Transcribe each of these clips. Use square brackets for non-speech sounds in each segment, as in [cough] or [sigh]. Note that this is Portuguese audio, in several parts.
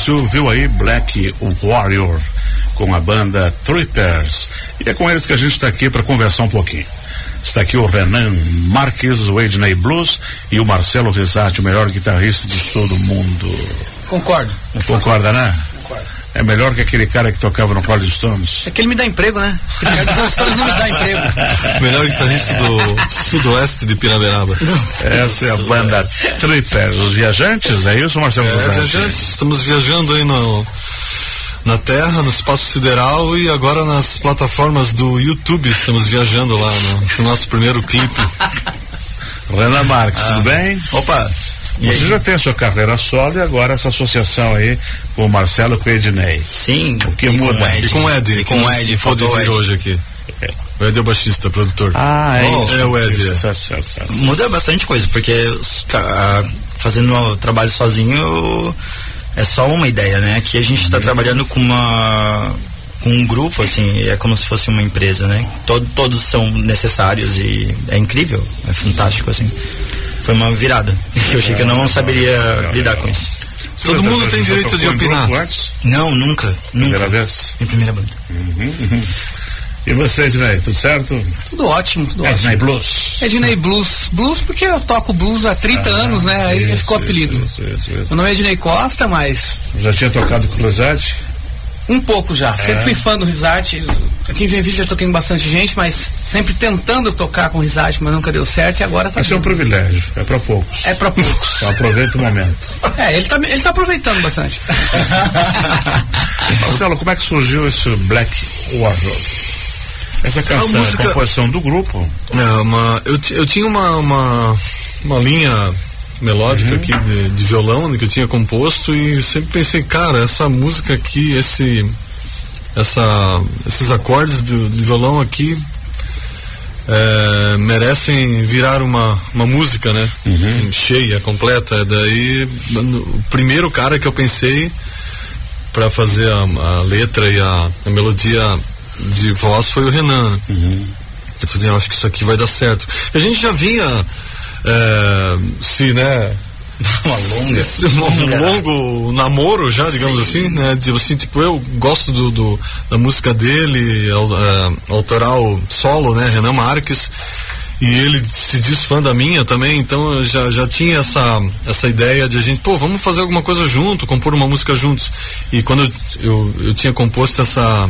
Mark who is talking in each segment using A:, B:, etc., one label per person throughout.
A: Você ouviu aí Black Warrior com a banda Trippers. E é com eles que a gente está aqui para conversar um pouquinho. Está aqui o Renan Marques, o Edney Blues e o Marcelo Risati, o melhor guitarrista de sul do mundo.
B: Concordo.
A: Concorda, né? É melhor que aquele cara que tocava no Rolling Stones.
B: É que ele me dá emprego, né? Ricardo dos Stones não me dá emprego. [laughs]
C: Melhor guitarrista do sudoeste de Piraberaba.
A: Essa é a banda Trippers. Os viajantes, é isso, Marcelo
C: É, viajantes, estamos viajando aí no, na Terra, no espaço sideral e agora nas plataformas do YouTube estamos viajando lá no, no nosso primeiro clipe.
A: Renan Marques, tudo bem?
D: Opa,
A: Você
D: aí?
A: já tem a sua carreira solo e agora essa associação aí com o Marcelo e com o Ednei.
D: Sim,
A: O que
D: e
A: muda?
D: com o Ed.
C: E com o Ed.
D: E com o Ed,
C: pode
D: faltou o
C: vir
D: Ed.
C: hoje aqui. O Ed é o baixista, produtor.
A: Ah, é
C: Oh, é o Ed, é.
A: Certo, certo, certo.
D: Muda bastante coisa, porque fazendo o trabalho sozinho é só uma ideia, né? Aqui a gente está trabalhando com uma com um grupo, assim, é como se fosse uma empresa, né? Todo, todos são necessários e é incrível, é fantástico, assim. Foi uma virada. Eu achei que eu não saberia lidar com isso.
C: Todo
A: Você
C: mundo tem direito de
A: em
C: opinar.
D: Não, nunca,
A: Primeira
D: nunca.
A: vez?
D: Minha primeira banda.
A: E você, Ednei, tudo certo?
B: Tudo ótimo, tudo
A: Ednei
B: ótimo.
A: Blues.
B: Ednei Blues. Blues porque eu toco blues há 30 anos, né? Aí
A: Isso,
B: ficou apelido.
A: Isso, isso, isso.
B: Meu nome é Ednei Costa, mas
A: Já tinha tocado com o Cruzade?
B: um pouco já.
A: É.
B: Sempre fui fã do Risate. Aqui em Joinville já toquei com bastante gente, mas sempre tentando tocar com Risate, mas nunca deu certo e agora tá
A: Isso é um privilégio, é para poucos.
B: É pra poucos. [laughs]
A: Aproveita o momento.
B: É, ele tá, ele tá aproveitando bastante. [laughs]
A: Marcelo, como é que surgiu esse Black Warrior? Essa canção
C: A música-
A: é composição do grupo.
C: É, uma, eu, eu tinha uma, uma, uma linha melódica aqui de, de violão né, que eu tinha composto e sempre pensei, cara, essa música aqui, esse, essa, esses acordes do, de violão aqui é, merecem virar uma, uma música, né? Cheia, completa. Daí o primeiro cara que eu pensei para fazer a, a letra e a, a melodia de voz foi o Renan. né? Eu falei, acho que isso aqui vai dar certo. A gente já vinha é, se, né?
D: Uma longa. [laughs]
C: um longo namoro já, digamos assim, né? Tipo assim, tipo, eu gosto do, do- da música dele, é, autoral solo, né? Renan Marques. E ele se diz fã da minha também, então eu já, já tinha essa, essa ideia de a gente, pô, vamos fazer alguma coisa junto, compor uma música juntos. E quando eu, eu, eu tinha composto essa,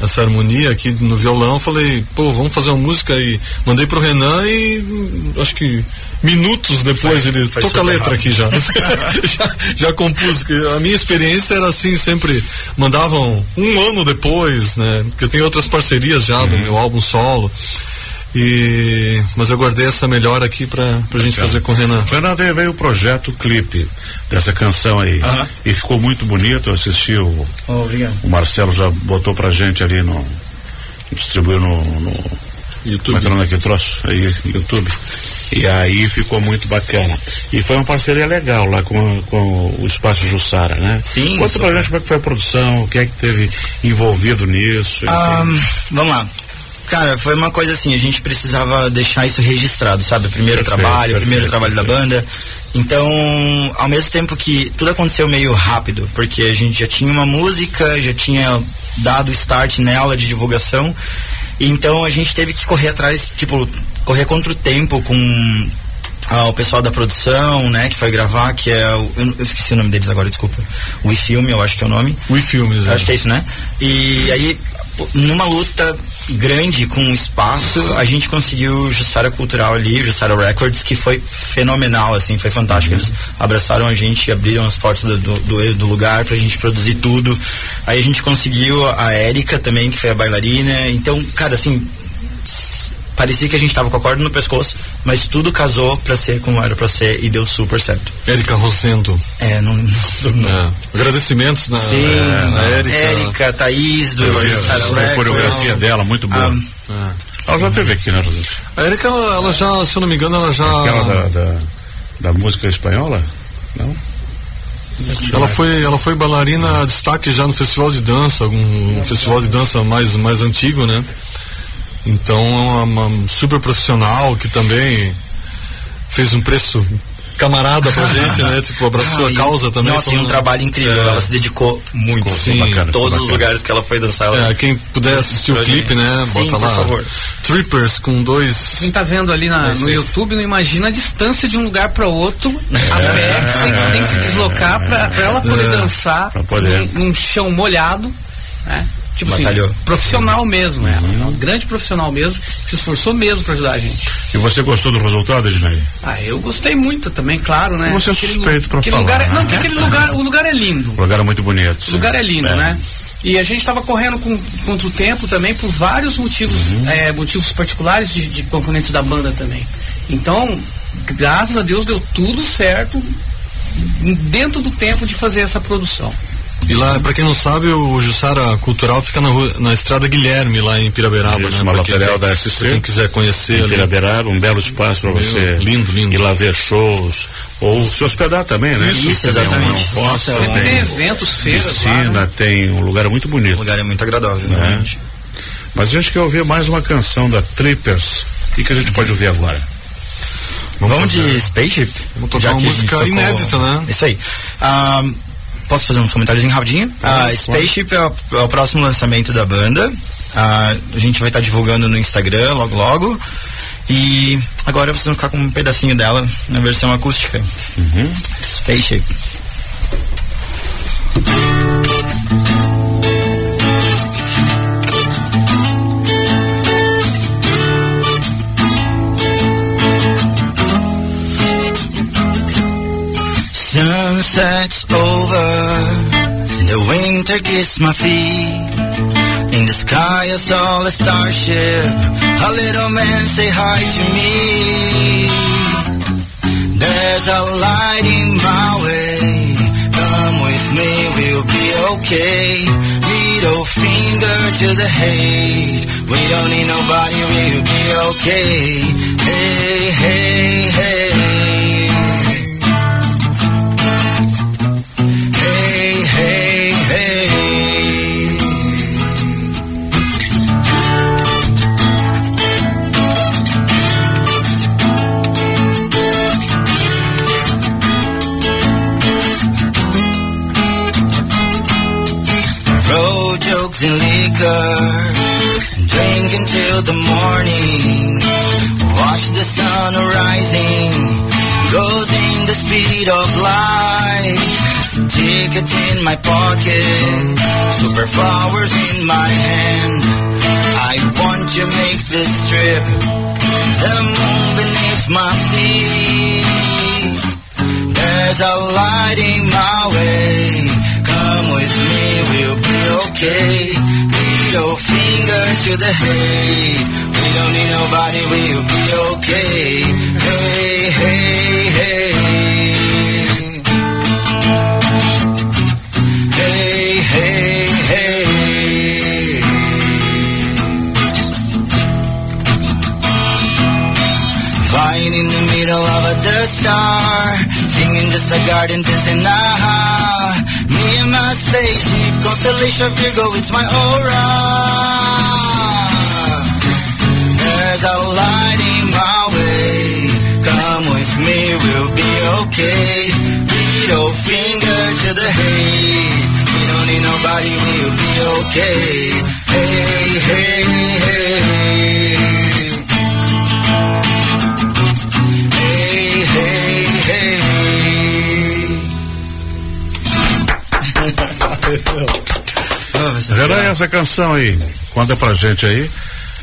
C: essa harmonia aqui no violão, falei, pô, vamos fazer uma música e mandei pro Renan e hum, acho que minutos depois ele
D: foi
C: toca a letra aqui já. [laughs] já. Já compus, a minha experiência era assim, sempre mandavam um ano depois, né? Porque eu tenho outras parcerias já do meu álbum solo. E, mas eu guardei essa melhor aqui pra, pra gente fazer com o Renan.
A: Renan, daí veio o projeto clipe dessa canção aí. E ficou muito bonito. Eu assisti o,
D: Obrigado.
A: o Marcelo já botou pra gente ali no. distribuiu no. no como é
C: YouTube.
A: que é troço? Aí, YouTube. E aí ficou muito bacana. E foi uma parceria legal lá com, com o Espaço Jussara, né?
D: Sim,
A: Conta pra gente como é que foi a produção, o que é que teve envolvido nisso.
D: Ah, vamos lá. Cara, foi uma coisa assim, a gente precisava deixar isso registrado, sabe? O primeiro
A: Perfeito,
D: trabalho, o primeiro trabalho da banda. Então, ao mesmo tempo que tudo aconteceu meio rápido, porque a gente já tinha uma música, já tinha dado start nela de divulgação, então a gente teve que correr atrás, tipo, correr contra o tempo com ah, o pessoal da produção, né, que foi gravar, que é o, eu, eu esqueci o nome deles agora, desculpa. O iFilm, eu acho que é o nome.
C: We Filmes,
D: Acho que é isso, né? E aí, numa luta grande com o espaço, a gente conseguiu Jussara Cultural ali, Jussara Records, que foi fenomenal, assim, foi fantástico. Eles abraçaram a gente, abriram as portas do, do, do- lugar pra gente produzir tudo. Aí a gente conseguiu a Érica também, que foi a bailarina. Então, cara, assim, parecia que a gente tava com a corda no pescoço, mas tudo casou pra ser como era pra ser e deu super certo.
C: Érica Rosendo.
D: É, não. [laughs] não
C: É. Agradecimentos na,
D: Sim,
C: é, na Érica.
D: Érica, Thaís, do
A: a coreografia dela, muito boa.
D: Ah,
A: Ela já teve aqui, né, Rosana?
C: A Érica, ela, ela já, se eu não me engano, ela já.
A: Aquela da, da, da música espanhola? Não?
C: Ela foi, ela foi bailarina destaque já no festival de dança, algum um festival de dança mais, mais antigo, né? Então é uma, uma super profissional que também fez um preço camarada pra [laughs] gente, né? Tipo, abraçou
D: Ah,
C: a
D: e-
C: causa também.
D: Nossa, e um
C: falando-
D: trabalho incrível.
C: É.
D: Ela se dedicou muito.
C: Sim,
A: bacana,
D: todos os
A: bacana.
D: lugares que ela foi dançar. Ela...
C: É, quem puder assistir o clipe, né?
D: Sim,
C: bota
D: por
C: lá.
D: favor.
C: Trippers com dois.
B: Quem tá vendo ali na- no
D: meses.
B: YouTube não imagina a distância de um lugar para outro, a pé, que você tem que se deslocar para ela poder
C: É,
B: dançar
A: pra poder.
B: Num, num chão molhado, né? Tipo
D: Batalhou.
B: assim, profissional mesmo, ela. É um grande profissional mesmo, que se esforçou mesmo para ajudar a gente.
A: E você gostou do resultado, Ednei?
B: Ah, eu gostei muito também, claro, né?
A: Você é suspeito
B: aquele
A: falar,
B: lugar, é-
A: né?
B: Não, porque aquele lugar, o lugar é lindo.
A: O lugar é muito bonito.
B: O
A: sim.
B: lugar é lindo, né? E a gente estava correndo com, contra o tempo também por vários motivos,
A: Uhum.
B: é, motivos particulares de, de componentes da banda também. Então, graças a Deus deu tudo certo dentro do tempo de fazer essa produção.
C: E lá, pra quem não sabe, o Jussara Cultural fica na, rua- na estrada Guilherme, lá em Piraberaba,
A: Isso,
C: né?
A: uma
C: Pra
A: lateral da SC.
C: pra Quem quiser conhecer
A: Em
C: ali.
A: Piraberaba, um belo espaço para você
C: lindo, lindo.
A: ir lá ver shows ou se hospedar também, né?
D: Isso,
A: tem
D: exatamente.
A: Um, um hostel,
D: Sempre
B: tem
A: tem
B: eventos, feiras lá.
A: piscina,
B: né?
A: tem um lugar muito
D: O
A: bonito.
D: lugar é muito agradável,
A: Né?
D: realmente.
A: Mas a gente quer ouvir mais uma canção da Trippers. O que, que a gente pode ouvir agora?
D: Vamos, de Spaceship?
C: Vamos tocar
D: Já
C: uma música
D: tocou-
C: inédita, né?
D: Isso aí. Ah, posso fazer uns comentários em rapidinho? Ah,
C: Pode,
D: Spaceship é o, é o próximo lançamento da banda. Ah, a gente vai estar divulgando no Instagram logo logo. E agora vocês vão ficar com um pedacinho dela na versão acústica. Spaceship. Sunset's over, the winter kissed my feet. In the sky I saw a starship, a little man say hi to me. There's a light in my way, come with me, we'll be okay. Middle finger to the hate, we don't need nobody, we'll be okay. Hey, hey, hey. Hey, liquor, drink until the morning. Watch the sun rising, goes in the speed of light. Tickets in my pocket, super flowers in my hand. I want to make this trip, the moon beneath my feet. There's a light in my way. Come with me, we'll be okay. Middle finger to the hate. We don't need nobody, we'll be okay. Hey, hey, hey. Hey, hey, hey. Flying in the middle of a Death Star, singing just a garden dancing ah. Me and my spaceship, constellation Virgo, it's my aura. There's a light in my way. Come with me, we'll be okay. Middle finger to the hate. We don't need nobody, we'll be okay. Hey, hey. Hey, Legal.
A: essa canção aí, conta pra gente aí.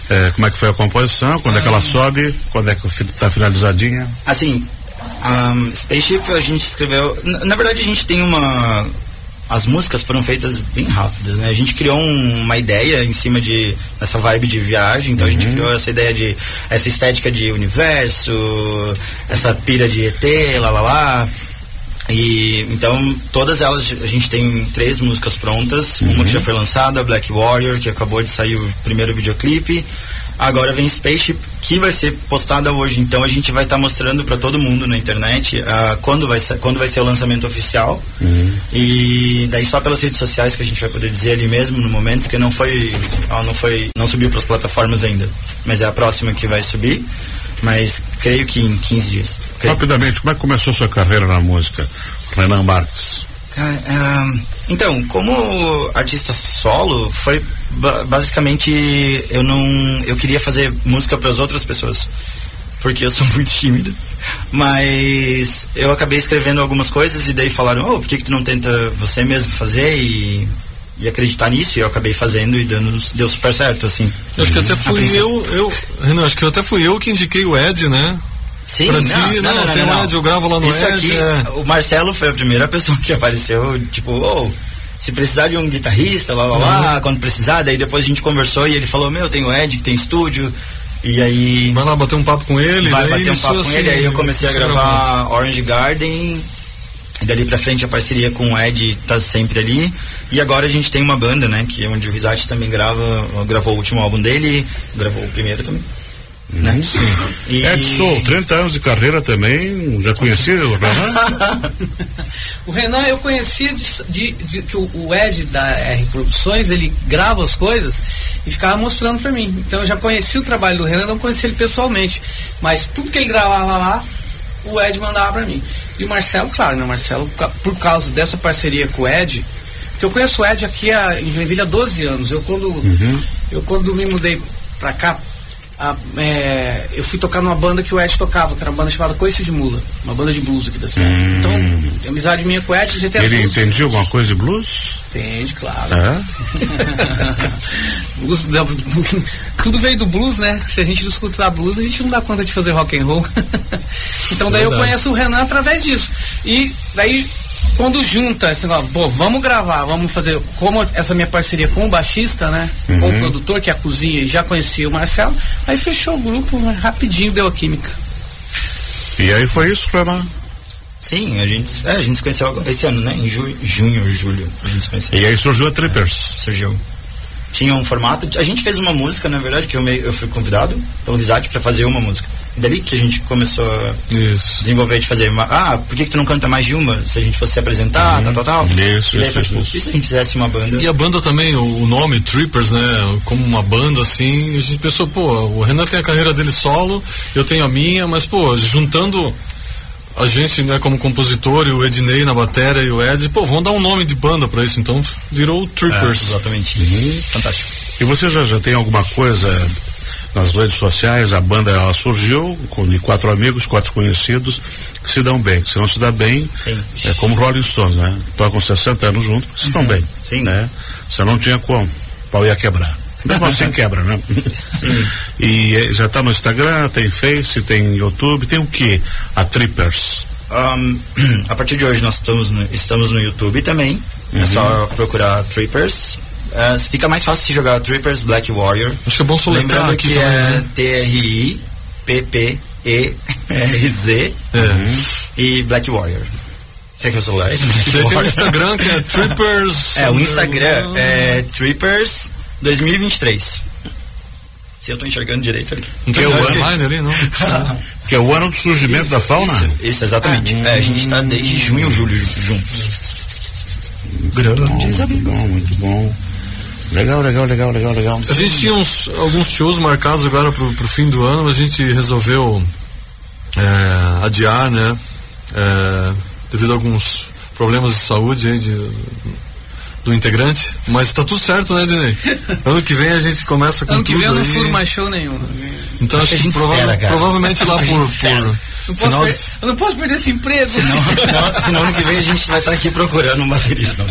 A: é, como é que foi a composição, quando é que ela sobe, quando é que fi- tá finalizadinha.
D: Assim, um, Spaceship a gente escreveu. Na, na verdade, a gente tem uma. As músicas foram feitas bem rápidas, né? A gente criou um- uma ideia em cima de essa vibe de viagem, então a gente criou essa ideia de essa estética de universo, essa pira de ET, lá lá lá. E então todas elas a gente tem três músicas prontas, uma que já foi lançada, Black Warrior, que acabou de sair o primeiro videoclipe. Agora vem Spaceship, que vai ser postada hoje. Então a gente vai estar mostrando para todo mundo na internet ah, quando, vai ser, quando vai ser o lançamento oficial. E daí só pelas redes sociais que a gente vai poder dizer ali mesmo no momento, porque não foi, não foi, não subiu para as plataformas ainda, mas é a próxima que vai subir. Mas creio que em 15 dias. Creio.
A: Rapidamente, como é que começou sua carreira na música? Renan Marques.
D: Cara, então, como artista solo, foi ba- basicamente eu não eu queria fazer música para as outras pessoas, porque eu sou [laughs] muito tímido. Mas eu acabei escrevendo algumas coisas e daí falaram: "Oh, por que que tu não tenta você mesmo fazer e e acreditar nisso?" E eu acabei fazendo e dando deu super certo assim.
C: Eu acho que até fui eu, eu, Renan, acho que até fui eu que indiquei o Ed, né?
D: Sim,
C: Pra
D: não,
C: ti,
D: não,
C: não,
D: não, não,
C: tem
D: não, não.
C: Ed, eu gravo lá no
D: Isso
C: Ed,
D: aqui,
C: é.
D: o Marcelo foi a primeira pessoa que apareceu, tipo, oh, se precisar de um guitarrista, lá, lá, lá,
C: Uhum.
D: quando precisar, daí depois a gente conversou e ele falou, meu, tem o Ed que tem estúdio, e aí
C: Vai lá bater um papo com ele.
D: vai
C: daí
D: bater um papo com
C: assim,
D: ele, aí eu comecei a gravar Orange Garden, dali pra frente a parceria com o Ed tá sempre ali, e agora a gente tem uma banda, né, que é onde o Rizati também grava, gravou o último álbum dele, gravou o primeiro também. Né? Sim. E...
A: Edson, 30 anos de carreira também, já conhecia o Renan? [laughs]
B: O Renan eu conhecia de, de- de que o, o Ed da R Produções, ele grava as coisas e ficava mostrando pra mim. Então eu já conhecia o trabalho do Renan, não conhecia ele pessoalmente. Mas tudo que ele gravava lá, o Ed mandava pra mim. E o Marcelo, claro, né? O Marcelo, por causa dessa parceria com o Ed, que eu conheço o Ed aqui há, em Joinville há 12 anos. Eu quando, eu quando me mudei pra cá, a- é, eu fui tocar numa banda que o Ed tocava, que era uma banda chamada Coice de Mula, uma banda de blues aqui da cidade. Então, a amizade minha com o Ed, a gente é
A: Ele entendia alguma coisa de blues?
B: Entende, claro.
A: É? [laughs]
B: Blues, tudo veio do blues, né? Se a gente não escutar blues, a gente não dá conta de fazer rock and roll. [laughs] então daí eu
C: Verdade.
B: conheço o Renan através disso. E daí quando junta esse negócio, pô, vamos gravar, vamos fazer como essa minha parceria com o baixista, né? Com o produtor que é a cozinha e já conhecia o Marcelo, aí fechou o grupo, né? rapidinho deu a química.
A: E aí foi isso, Renan?
D: Sim, a gente, é, a gente se conheceu agora- esse ano, né? Em ju, junho, julho, a gente se conheceu.
A: E aí surgiu a Trippers.
D: Surgiu. Tinha um formato. A gente fez uma música, na verdade, que eu, meio, eu fui convidado pelo Risate pra fazer uma música. E dali que a gente começou a
C: Isso.
D: desenvolver de fazer uma. Ah, por que, que tu não canta mais de uma? Se a gente fosse se apresentar, tal, tal, tal.
A: Isso,
D: e daí
A: isso,
D: tipo,
A: isso.
D: e se a gente fizesse uma banda?
C: E a banda também, o, o nome Trippers, né? Como uma banda assim, a gente pensou, pô, o Renan tem a carreira dele solo, eu tenho a minha, mas pô, juntando a gente, né, como compositor e o Ednei na bateria e o Ed, pô, vamos dar um nome de banda pra isso, então virou o
D: É,
C: Trippers.
D: exatamente. Fantástico.
A: E você já, já tem alguma coisa nas redes sociais? A banda ela surgiu com de quatro amigos, quatro conhecidos que se dão bem. Que se não se dá bem,
D: Sim.
A: é como Rolling Stones, né? Tocam 60 anos juntos, porque se estão bem.
D: Sim.
A: Né? Você não tinha como. O pau ia quebrar. Mesmo assim quebra, né?
D: Sim.
A: E eh, já tá no Instagram, tem Face, tem YouTube, tem o que? A Trippers.
D: Um, [clears throat] a partir de hoje nós estamos no, estamos no YouTube também. É só procurar Trippers. É, fica mais fácil se jogar Trippers Black Warrior.
C: Acho que é bom soletrar
D: Lembrando
C: aqui
D: que
C: também,
D: é
C: né?
D: T-R-I-P-P-E-R-Z
C: É.
D: e Black Warrior. Sei que eu sou lá.
C: Tem o Instagram que é [laughs] Trippers.
D: É, o Instagram é Trippers 2023. Se eu tô enxergando direito ali.
C: Não tem
A: Que é o
C: o
A: ano.
C: online ali, não? [laughs]
A: Que é o ano do surgimento da fauna.
D: Isso, isso, exatamente. É, a gente tá desde junho, julho juntos. Grandes
A: Muito bom, muito bom. Legal, legal, legal, legal, legal.
C: A gente tinha uns, alguns shows marcados agora pro, pro fim do ano, mas a gente resolveu é, adiar, né? É, devido a alguns problemas de saúde aí de, do integrante. Mas tá tudo certo, né, Dinei? [laughs] Ano que vem a gente começa com
B: Ano que
C: tudo
B: vem eu não furo mais show nenhum.
C: Então acho
D: a
C: que
D: gente
C: prova-
D: espera, cara.
C: provavelmente lá por,
D: gente
C: por
B: Não
C: final
B: per-
C: de,
B: Eu não posso perder esse emprego.
D: Senão, [laughs] senão, senão ano que vem a gente vai estar aqui procurando um baterista.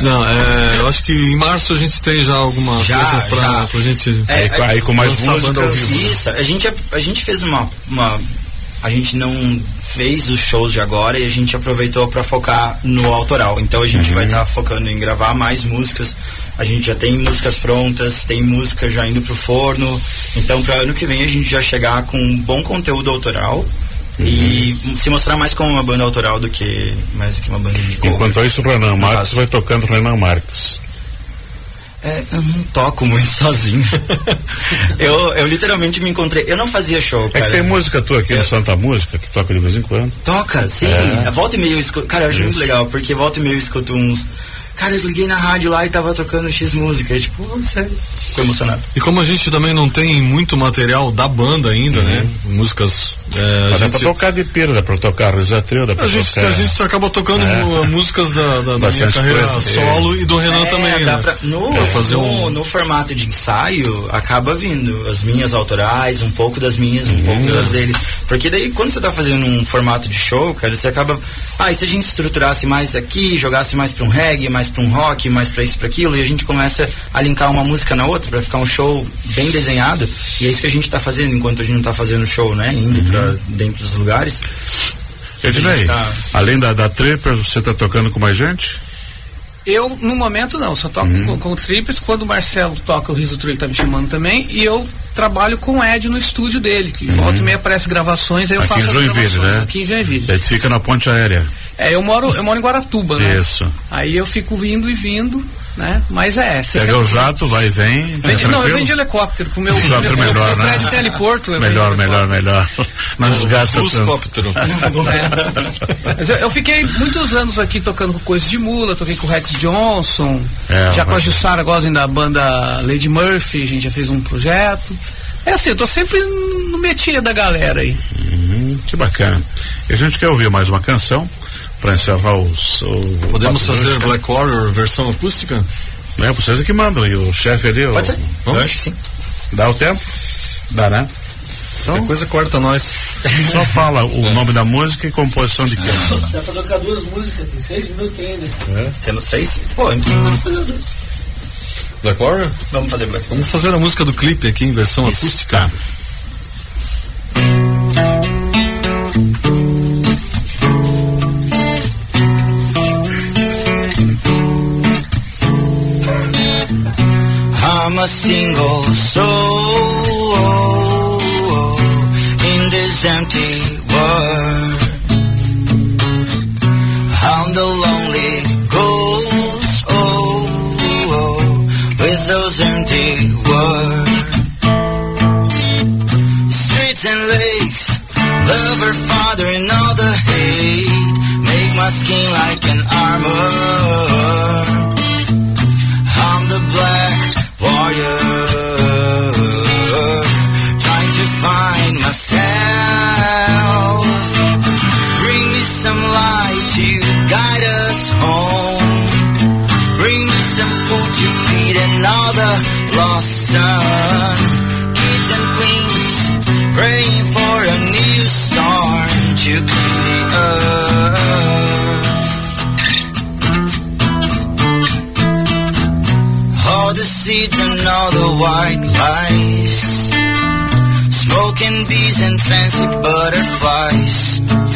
D: Não?
C: Não, é, eu acho que em março a gente tem já alguma
D: Já,
C: coisa pra,
D: já.
C: pra gente.
D: É,
A: Aí, com- aí com mais
C: lançar a banda ao vivo.
D: Isso, a gente, a gente fez uma, uma. A gente não fez os shows de agora e a gente aproveitou para focar no autoral. Então a gente vai estar focando em gravar mais músicas. A gente já tem músicas prontas, tem música já indo pro forno. Então para ano que vem a gente já chegar com um bom conteúdo autoral e se mostrar mais como uma banda autoral do que mais do que uma banda de cover.
A: Enquanto isso, o Renan Marques vai tocando Renan Marques.
D: É, eu não toco muito [laughs] sozinho. eu, eu literalmente me encontrei. Eu não fazia show,
A: É
D: cara.
A: que tem música tua aqui no Santa Música, que toca de vez em quando.
D: Toca, sim.
A: É.
D: Volta e meia eu escuto. Cara, eu acho muito
A: Isso.
D: legal, porque volta e meia eu escuto uns. Cara, eu liguei na rádio lá e tava tocando X música. E, tipo, oh, sério.
E: ficou emocionado.
C: E como a gente também não tem muito material da banda ainda, uhum. né? Músicas.
A: É, Mas gente... dá pra tocar de pira, dá pra tocar Risatril, dá pra
C: a gente,
A: tocar.
C: A gente acaba tocando é. músicas da, da, da minha carreira coisa. solo e do Renan
E: é,
C: também.
E: Dá
C: né?
E: pra, no, pra fazer no, um... no formato de ensaio, acaba vindo as minhas autorais, um pouco das minhas, um uhum. pouco das dele. Porque daí, quando você tá fazendo um formato de show, cara, você acaba. Ah, e se a gente estruturasse mais aqui, jogasse mais pra um reggae, mais pra um rock, mais pra isso, pra aquilo, e a gente começa a linkar uma música na outra pra ficar um show bem desenhado. E é isso que a gente tá fazendo enquanto a gente não tá fazendo show, né? Indo uhum. pra dentro dos lugares.
A: Ednei, tá... além da, da Tripper, você tá tocando com mais gente?
B: Eu, no momento, não. Só toco uhum. com, com o Trippers. Quando o Marcelo toca, o Riso Trulli tá me chamando também. E eu trabalho com o Ed no estúdio dele. Que uhum. volta e meia aparece gravações, aí eu
A: aqui
B: faço
A: em Joinville, né?
B: Aqui em Joinville.
A: Ele fica na ponte aérea.
B: É, eu moro, eu moro em Guaratuba, né?
A: Isso.
B: Aí eu fico vindo e vindo né? Mas é.
A: Pega o jato, vai e vem.
B: Vende, é não, eu venho de helicóptero. Com meu, [laughs]
A: helicóptero meu, melhor,
B: meu,
A: né?
B: prédio tem heliporto.
A: Melhor, melhor, melhor. Não desgasta tanto. [laughs]
B: É. Mas eu, eu, fiquei muitos anos aqui tocando com coisas de mula, toquei com o Rex Johnson, é, já com a Jussara Gozin da banda Lady Murphy, a gente já fez um projeto. É assim, eu tô sempre no metia da galera aí.
A: Uhum, que bacana. E a gente quer ouvir mais uma canção para encerrar os. O
C: Podemos fazer Black Warrior versão acústica?
A: É, vocês é que mandam, e o chefe ali.
E: Pode ser. Eu acho que sim.
A: Dá o tempo? Dá, né?
C: Então, Tem coisa corta nós.
A: Só fala o [laughs] é. nome da música e composição de quem.
B: Dá pra tocar duas músicas, tem seis minutos ainda.
E: É. Temos seis? Pô, então vamos fazer as duas.
C: Black Warrior?
E: Vamos fazer Black
C: Warrior. Vamos fazer a música do clipe aqui em versão Isso. acústica. Tá.
D: I'm a single soul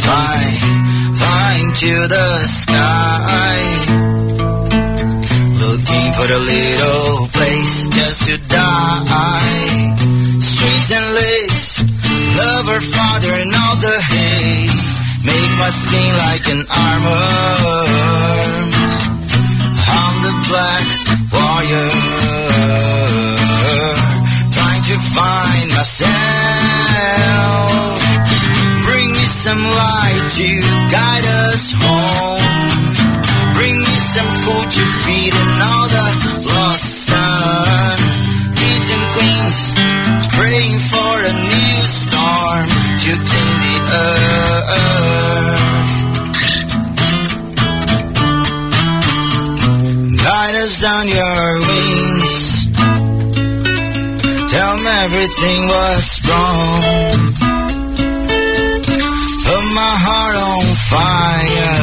D: Fly, flying to the sky. Looking for a little place just to die. Streets and lakes, lover, father, and all the hay. Make my skin like an armor. I'm the black warrior, trying to find myself. Some light to guide us home. Bring me some food to feed another lost son. Kings and queens praying for a new storm to clean the earth. Riders on your wings. Tell me everything was wrong. My heart on fire.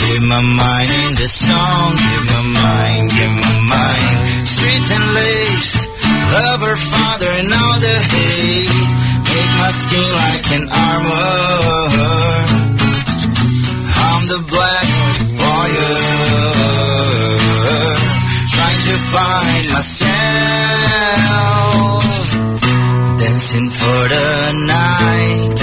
D: Keep my mind in the song. Keep my mind, keep my mind. Streets and lakes, lover, father, and all the hate. Make my skin like an armor. I'm the black warrior. trying to find myself. Dancing for the night,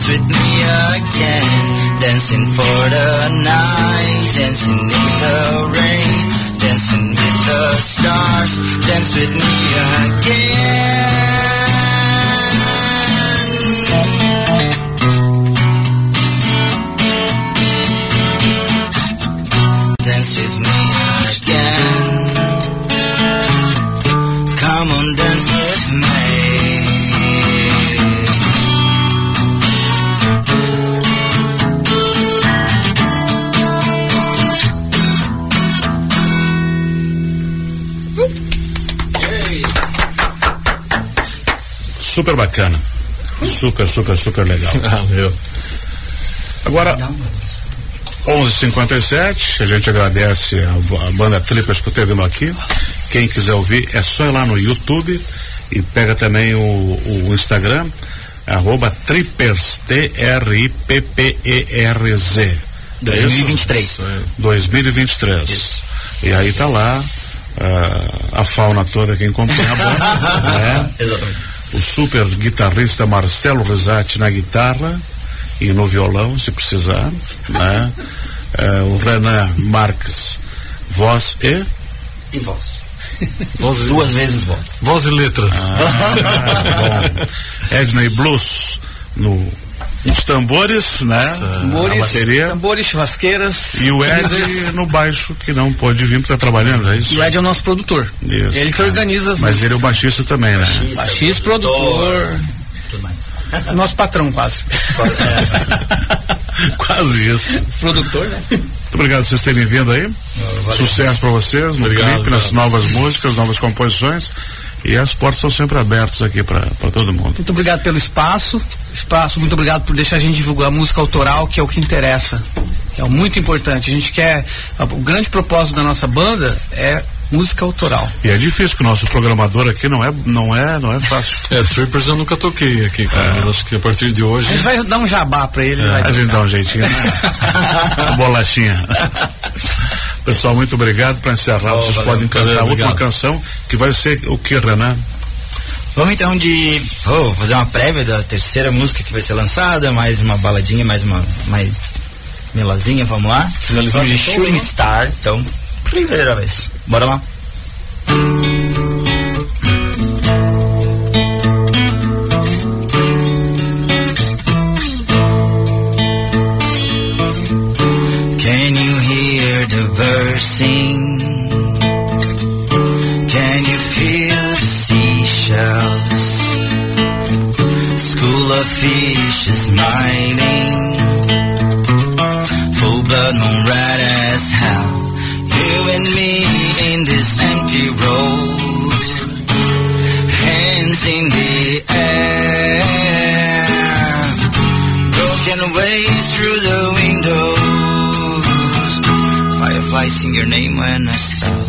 D: Dance with me again, dancing for the night, dancing in the rain, dancing with the stars. Dance with me again.
A: Super bacana. Super, super, super legal. [laughs]
C: Valeu.
A: Agora, 11:57 a gente agradece a, a banda Tripas por ter vindo aqui. Quem quiser ouvir, é só ir lá no YouTube e pega também o, o Instagram, arroba Trippers, T-R-I-P-P-E-R-Z.
D: 2023.
A: 2023.
D: Isso.
A: E aí tá lá ah, a fauna toda que acompanha a banda, [laughs] né?
D: Exatamente.
A: O super guitarrista Marcelo Risati na guitarra e no violão, se precisar, né? Eh, o Renan Marques, voz e
D: E voz. [laughs]
C: Voz,
D: Duas vezes voz.
C: voz e letras.
A: Ah. [laughs] Edney Blues no, nos tambores, né? A
B: Tambores,
A: bateria.
B: tambores, churrasqueiras.
A: E o. Ed no baixo, que não pode vir porque tá trabalhando, é
B: E
A: isso?
B: o Ed é o nosso produtor.
A: Isso.
B: Ele que organiza as
A: Mas
B: músicas.
A: ele é o baixista também, né?
B: Baixista, produtor.
D: Tudo mais. [laughs]
B: Nosso patrão, quase. [laughs]
A: Quase isso.
B: produtor, né?
A: Muito obrigado por vocês terem vindo aí. Sucesso para vocês no
C: Obrigado,
A: clipe, nas novas músicas, novas composições. E as portas estão sempre abertas aqui para todo mundo.
B: Muito obrigado pelo espaço. Espaço, muito obrigado por deixar a gente divulgar a música autoral, que é o que interessa. É muito importante. A gente quer. O grande propósito da nossa banda é música autoral.
A: E é difícil que o nosso programador aqui não é, não é, não é fácil. [laughs]
C: É, Trippers eu nunca toquei aqui, cara. Mas acho que a partir de hoje.
B: A gente vai dar um jabá pra ele. vai
A: A gente dá um jeitinho, né? [laughs] A bolachinha. [laughs] Pessoal, muito obrigado. Para encerrar,
D: Oh,
A: vocês
D: valeu,
A: podem cantar
C: valeu,
A: a última canção, que vai ser o que, Renan?
D: Vamos então de. Oh, fazer uma prévia da terceira música que vai ser lançada, mais uma baladinha, mais uma. mais melazinha, vamos lá.
C: Finalizar
D: Vamos de Shooting
C: né?
D: Star, então, primeira vez. Bora lá. Birds sing? Can you feel the seashells? School of fishes smiling. Full blood moon red as hell. You and me in this empty road. Sing your name when I spell.